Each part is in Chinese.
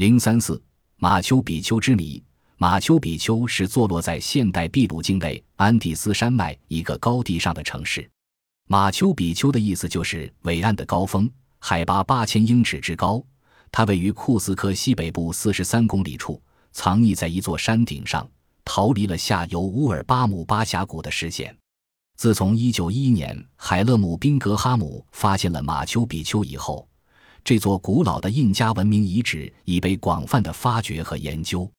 零三四马丘比丘之谜。马丘比丘是坐落在现代秘鲁境内安第斯山脉一个高地上的城市。马丘比丘的意思就是伟岸的高峰，海拔八千英尺之高。它位于库斯科西北部四十三公里处，藏匿在一座山顶上，逃离了下游乌尔巴姆巴峡谷的视线。自从一九一一年海勒姆宾格哈姆发现了马丘比丘以后，这座古老的印加文明遗址已被广泛的发掘和研究。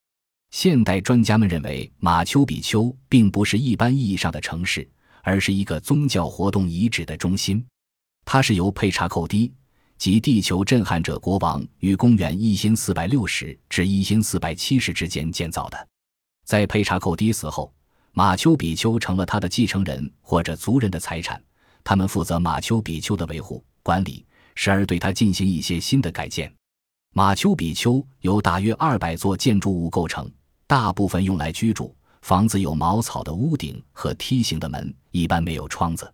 现代专家们认为，马丘比丘并不是一般意义上的城市，而是一个宗教活动遗址的中心。它是由佩查寇迪及地球震撼者国王于公元一千四百六十至一千四百七十之间建造的。在佩查寇迪死后，马丘比丘成了他的继承人或者族人的财产，他们负责马丘比丘的维护管理，时而对它进行一些新的改建。马丘比丘由大约二百座建筑物构成。大部分用来居住，房子有茅草的屋顶和梯形的门，一般没有窗子。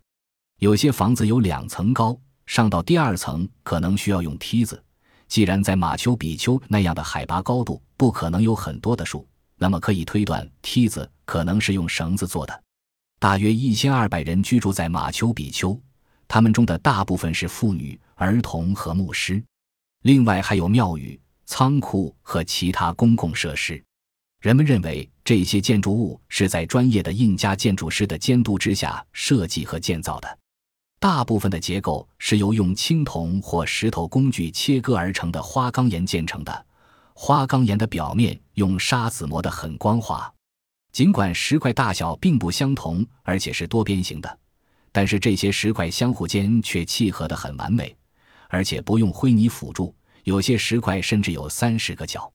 有些房子有两层高，上到第二层可能需要用梯子。既然在马丘比丘那样的海拔高度不可能有很多的树，那么可以推断梯子可能是用绳子做的。大约一千二百人居住在马丘比丘，他们中的大部分是妇女、儿童和牧师。另外还有庙宇、仓库和其他公共设施。人们认为这些建筑物是在专业的印加建筑师的监督之下设计和建造的。大部分的结构是由用青铜或石头工具切割而成的花岗岩建成的。花岗岩的表面用砂子磨得很光滑。尽管石块大小并不相同，而且是多边形的，但是这些石块相互间却契合得很完美，而且不用灰泥辅助。有些石块甚至有三十个角。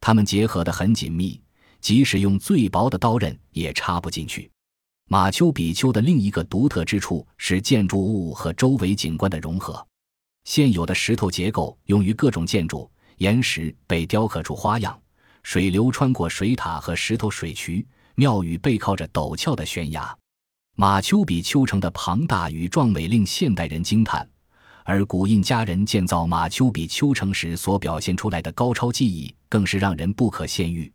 它们结合得很紧密，即使用最薄的刀刃也插不进去。马丘比丘的另一个独特之处是建筑物和周围景观的融合。现有的石头结构用于各种建筑，岩石被雕刻出花样，水流穿过水塔和石头水渠，庙宇背靠着陡峭的悬崖。马丘比丘城的庞大与壮美令现代人惊叹。而古印加人建造马丘比丘城时所表现出来的高超技艺，更是让人不可限喻。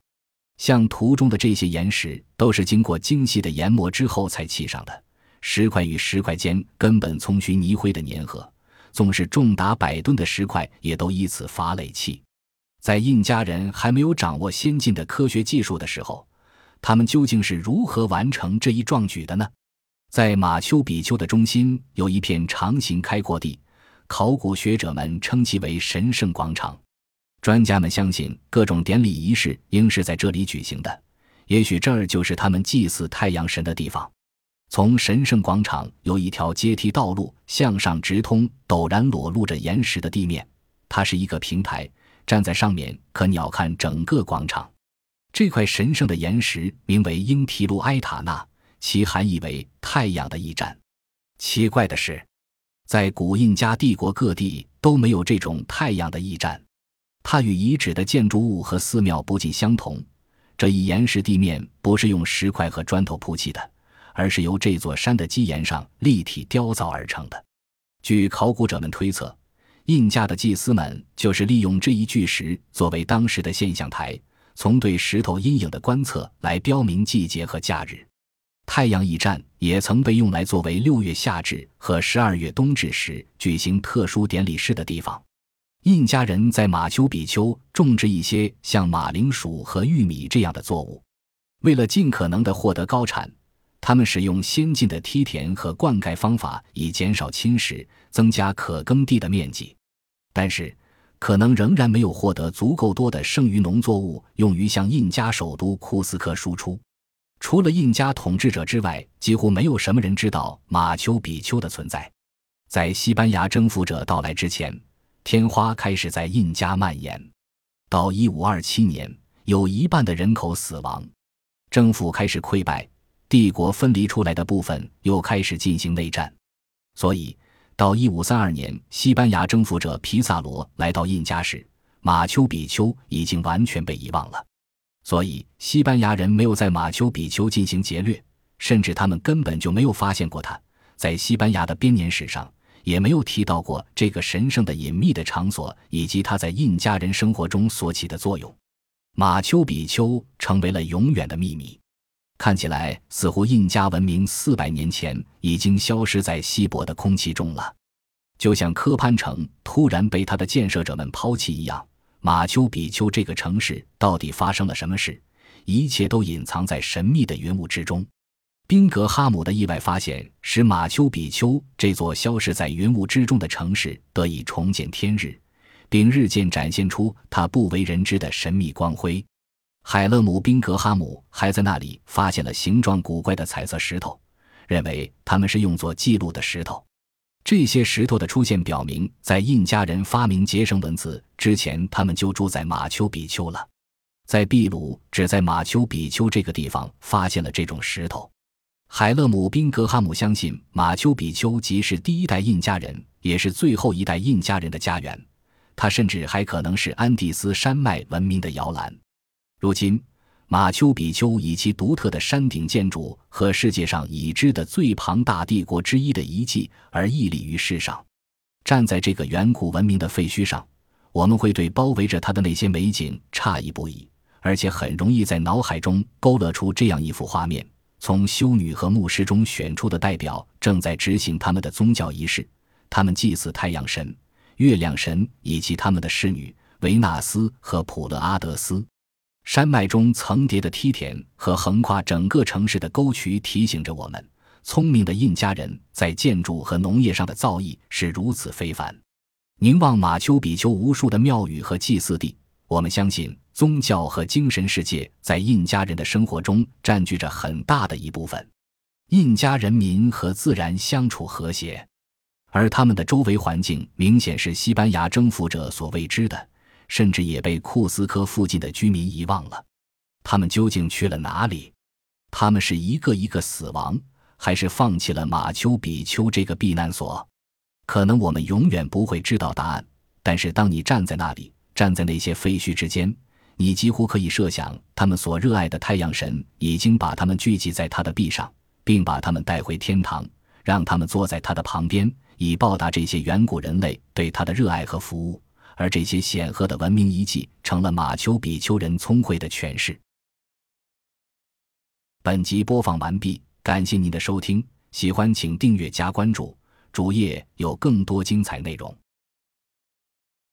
像图中的这些岩石，都是经过精细的研磨之后才砌上的。石块与石块间根本从须泥灰的粘合，纵是重达百吨的石块，也都依此发累砌。在印加人还没有掌握先进的科学技术的时候，他们究竟是如何完成这一壮举的呢？在马丘比丘的中心，有一片长形开阔地。考古学者们称其为神圣广场，专家们相信各种典礼仪式应是在这里举行的。也许这儿就是他们祭祀太阳神的地方。从神圣广场有一条阶梯道路向上直通，陡然裸露着岩石的地面。它是一个平台，站在上面可鸟瞰整个广场。这块神圣的岩石名为英提鲁埃塔纳，其含义为太阳的驿站。奇怪的是。在古印加帝国各地都没有这种太阳的驿站，它与遗址的建筑物和寺庙不尽相同。这一岩石地面不是用石块和砖头铺砌的，而是由这座山的基岩上立体雕造而成的。据考古者们推测，印加的祭司们就是利用这一巨石作为当时的现象台，从对石头阴影的观测来标明季节和假日。太阳驿站也曾被用来作为六月夏至和十二月冬至时举行特殊典礼式的地方。印加人在马丘比丘种植一些像马铃薯和玉米这样的作物，为了尽可能的获得高产，他们使用先进的梯田和灌溉方法，以减少侵蚀，增加可耕地的面积。但是，可能仍然没有获得足够多的剩余农作物用于向印加首都库斯科输出。除了印加统治者之外，几乎没有什么人知道马丘比丘的存在。在西班牙征服者到来之前，天花开始在印加蔓延。到1527年，有一半的人口死亡，政府开始溃败，帝国分离出来的部分又开始进行内战。所以，到1532年，西班牙征服者皮萨罗来到印加时，马丘比丘已经完全被遗忘了。所以，西班牙人没有在马丘比丘进行劫掠，甚至他们根本就没有发现过它。在西班牙的编年史上，也没有提到过这个神圣的隐秘的场所以及它在印加人生活中所起的作用。马丘比丘成为了永远的秘密。看起来似乎印加文明四百年前已经消失在稀薄的空气中了，就像科潘城突然被他的建设者们抛弃一样。马丘比丘这个城市到底发生了什么事？一切都隐藏在神秘的云雾之中。宾格哈姆的意外发现使马丘比丘这座消失在云雾之中的城市得以重见天日，并日渐展现出它不为人知的神秘光辉。海勒姆·宾格哈姆还在那里发现了形状古怪的彩色石头，认为它们是用作记录的石头。这些石头的出现表明，在印加人发明结绳文字之前，他们就住在马丘比丘了。在秘鲁，只在马丘比丘这个地方发现了这种石头。海勒姆·宾格哈姆相信，马丘比丘即是第一代印加人，也是最后一代印加人的家园。它甚至还可能是安第斯山脉文明的摇篮。如今，马丘比丘以其独特的山顶建筑和世界上已知的最庞大帝国之一的遗迹而屹立于世上。站在这个远古文明的废墟上，我们会对包围着它的那些美景诧异不已，而且很容易在脑海中勾勒出这样一幅画面。从修女和牧师中选出的代表正在执行他们的宗教仪式，他们祭祀太阳神、月亮神以及他们的侍女维纳斯和普勒阿德斯。山脉中层叠的梯田和横跨整个城市的沟渠提醒着我们：聪明的印加人在建筑和农业上的造诣是如此非凡。凝望马丘比丘无数的庙宇和祭祀地，我们相信。宗教和精神世界在印加人的生活中占据着很大的一部分。印加人民和自然相处和谐，而他们的周围环境明显是西班牙征服者所未知的，甚至也被库斯科附近的居民遗忘了。他们究竟去了哪里？他们是一个一个死亡，还是放弃了马丘比丘这个避难所？可能我们永远不会知道答案。但是当你站在那里，站在那些废墟之间，你几乎可以设想，他们所热爱的太阳神已经把他们聚集在他的臂上，并把他们带回天堂，让他们坐在他的旁边，以报答这些远古人类对他的热爱和服务。而这些显赫的文明遗迹，成了马丘比丘人聪慧的诠释。本集播放完毕，感谢您的收听，喜欢请订阅加关注，主页有更多精彩内容。